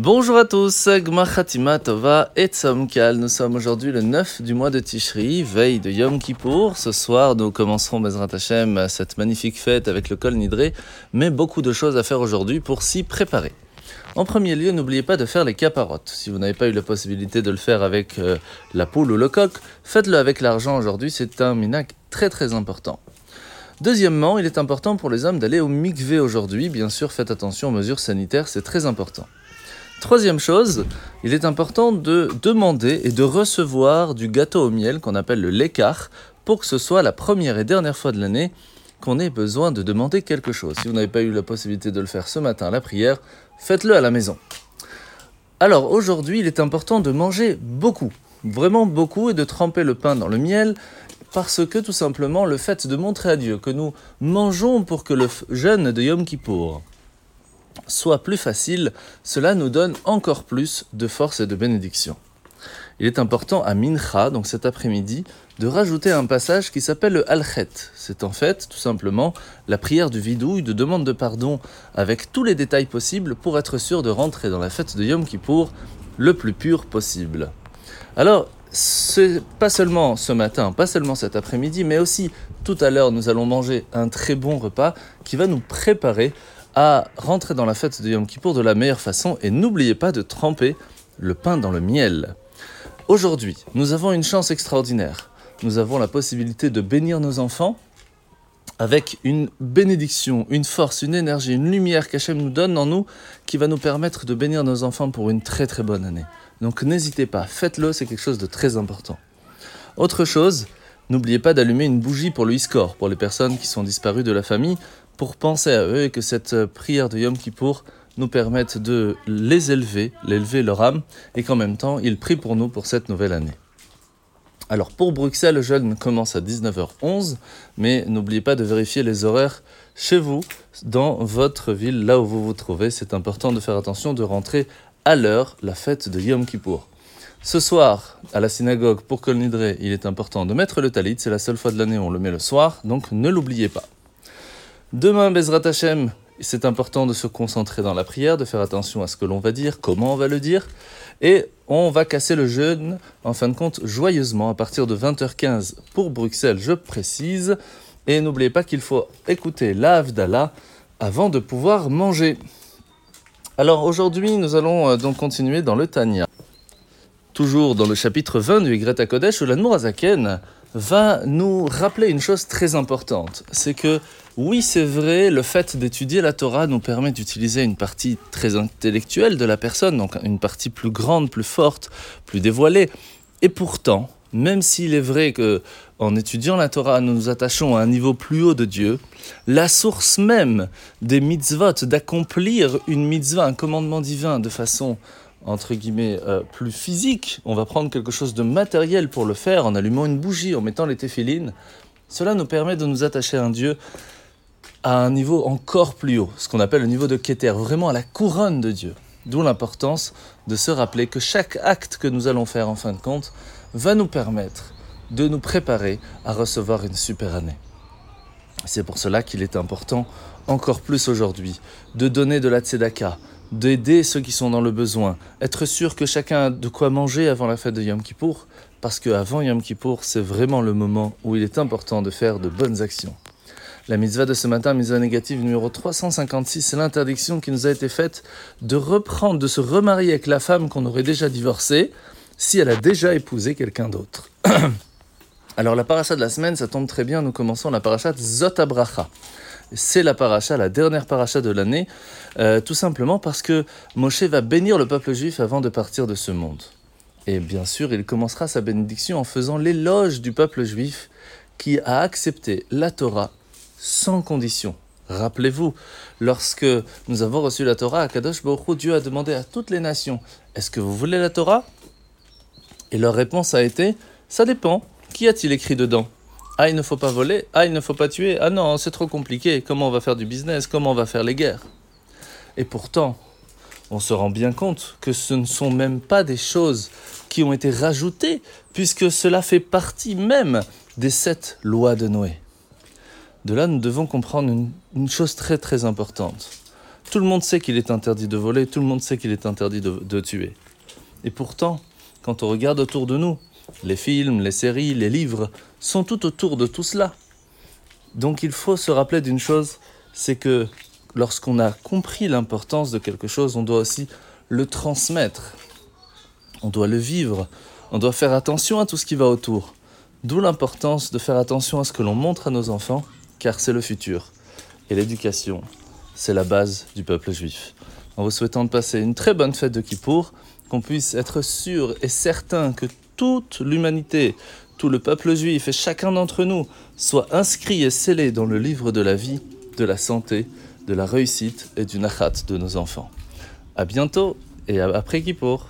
Bonjour à tous, Gmachatima Tova et Tzomkal. Nous sommes aujourd'hui le 9 du mois de Tishri, veille de Yom Kippour. Ce soir, nous commencerons Bezrat Hashem cette magnifique fête avec le Kol Nidré, mais beaucoup de choses à faire aujourd'hui pour s'y préparer. En premier lieu, n'oubliez pas de faire les caparottes. Si vous n'avez pas eu la possibilité de le faire avec euh, la poule ou le coq, faites-le avec l'argent aujourd'hui, c'est un minac très très important. Deuxièmement, il est important pour les hommes d'aller au mikvé aujourd'hui. Bien sûr, faites attention aux mesures sanitaires, c'est très important. Troisième chose, il est important de demander et de recevoir du gâteau au miel qu'on appelle le l'écart pour que ce soit la première et dernière fois de l'année qu'on ait besoin de demander quelque chose. Si vous n'avez pas eu la possibilité de le faire ce matin à la prière, faites-le à la maison. Alors aujourd'hui, il est important de manger beaucoup, vraiment beaucoup, et de tremper le pain dans le miel, parce que tout simplement le fait de montrer à Dieu que nous mangeons pour que le jeûne de Yom Kippour soit plus facile, cela nous donne encore plus de force et de bénédiction. Il est important à Mincha, donc cet après-midi, de rajouter un passage qui s'appelle le Alchet. C'est en fait tout simplement la prière du vidouille de demande de pardon avec tous les détails possibles pour être sûr de rentrer dans la fête de Yom Kippour le plus pur possible. Alors, c'est pas seulement ce matin, pas seulement cet après-midi, mais aussi tout à l'heure, nous allons manger un très bon repas qui va nous préparer à rentrer dans la fête de Yom Kippour de la meilleure façon et n'oubliez pas de tremper le pain dans le miel. Aujourd'hui, nous avons une chance extraordinaire. Nous avons la possibilité de bénir nos enfants avec une bénédiction, une force, une énergie, une lumière qu'Hachem nous donne en nous qui va nous permettre de bénir nos enfants pour une très très bonne année. Donc n'hésitez pas, faites-le, c'est quelque chose de très important. Autre chose, n'oubliez pas d'allumer une bougie pour le Iskor, pour les personnes qui sont disparues de la famille, pour penser à eux et que cette euh, prière de Yom Kippour nous permette de les élever, l'élever leur âme, et qu'en même temps, ils prient pour nous pour cette nouvelle année. Alors pour Bruxelles, le jeûne commence à 19h11, mais n'oubliez pas de vérifier les horaires chez vous, dans votre ville, là où vous vous trouvez. C'est important de faire attention de rentrer à l'heure la fête de Yom Kippour. Ce soir, à la synagogue, pour Kol Nidre, il est important de mettre le talit. C'est la seule fois de l'année où on le met le soir, donc ne l'oubliez pas. Demain, Bezrat Hashem, c'est important de se concentrer dans la prière, de faire attention à ce que l'on va dire, comment on va le dire. Et on va casser le jeûne, en fin de compte, joyeusement à partir de 20h15 pour Bruxelles, je précise. Et n'oubliez pas qu'il faut écouter l'Avdallah avant de pouvoir manger. Alors aujourd'hui, nous allons euh, donc continuer dans le Tanya. Toujours dans le chapitre 20 du Greta Kodesh, où l'Anmour Azaken va nous rappeler une chose très importante. C'est que oui, c'est vrai, le fait d'étudier la Torah nous permet d'utiliser une partie très intellectuelle de la personne, donc une partie plus grande, plus forte, plus dévoilée. Et pourtant, même s'il est vrai que en étudiant la Torah, nous nous attachons à un niveau plus haut de Dieu, la source même des mitzvot, d'accomplir une mitzvah, un commandement divin de façon entre guillemets, euh, plus physique, on va prendre quelque chose de matériel pour le faire, en allumant une bougie, en mettant les téphilines, cela nous permet de nous attacher à un Dieu à un niveau encore plus haut, ce qu'on appelle le niveau de Keter, vraiment à la couronne de Dieu. D'où l'importance de se rappeler que chaque acte que nous allons faire en fin de compte va nous permettre de nous préparer à recevoir une super année. C'est pour cela qu'il est important, encore plus aujourd'hui, de donner de la tzedaka, d'aider ceux qui sont dans le besoin, être sûr que chacun a de quoi manger avant la fête de Yom Kippour, parce qu'avant Yom Kippour, c'est vraiment le moment où il est important de faire de bonnes actions. La mitzvah de ce matin, mitzvah négative numéro 356, c'est l'interdiction qui nous a été faite de reprendre, de se remarier avec la femme qu'on aurait déjà divorcée si elle a déjà épousé quelqu'un d'autre. Alors la paracha de la semaine, ça tombe très bien, nous commençons la paracha Zotabracha c'est la paracha, la dernière paracha de l'année, euh, tout simplement parce que Moshe va bénir le peuple juif avant de partir de ce monde. Et bien sûr, il commencera sa bénédiction en faisant l'éloge du peuple juif qui a accepté la Torah sans condition. Rappelez-vous, lorsque nous avons reçu la Torah, à Kadosh Baruch Dieu a demandé à toutes les nations Est-ce que vous voulez la Torah? Et leur réponse a été Ça dépend. Qui a-t-il écrit dedans? Ah, il ne faut pas voler. Ah, il ne faut pas tuer. Ah non, c'est trop compliqué. Comment on va faire du business? Comment on va faire les guerres? Et pourtant, on se rend bien compte que ce ne sont même pas des choses qui ont été rajoutées, puisque cela fait partie même des sept lois de Noé. De là, nous devons comprendre une, chose très très importante. Tout le monde sait qu'il est interdit de voler, tout le monde sait qu'il est interdit de, tuer. Et pourtant, quand on regarde autour de nous, les films, les séries, les livres sont tout autour de tout cela. Donc il faut se rappeler d'une chose, c'est que lorsqu'on a compris l'importance de quelque chose, on doit aussi le transmettre. On doit le vivre. On doit faire attention à tout ce qui va autour. D'où l'importance de faire attention à ce que l'on montre à nos enfants, car c'est le futur. Et l'éducation, c'est la base du peuple juif. En vous souhaitant de passer une très bonne fête de Kippour, qu'on puisse être sûr et certain que toute l'humanité, tout le peuple juif et chacun d'entre nous soit inscrit et scellé dans le livre de la vie, de la santé, de la réussite et du nachat de nos enfants. À bientôt et après Kippour.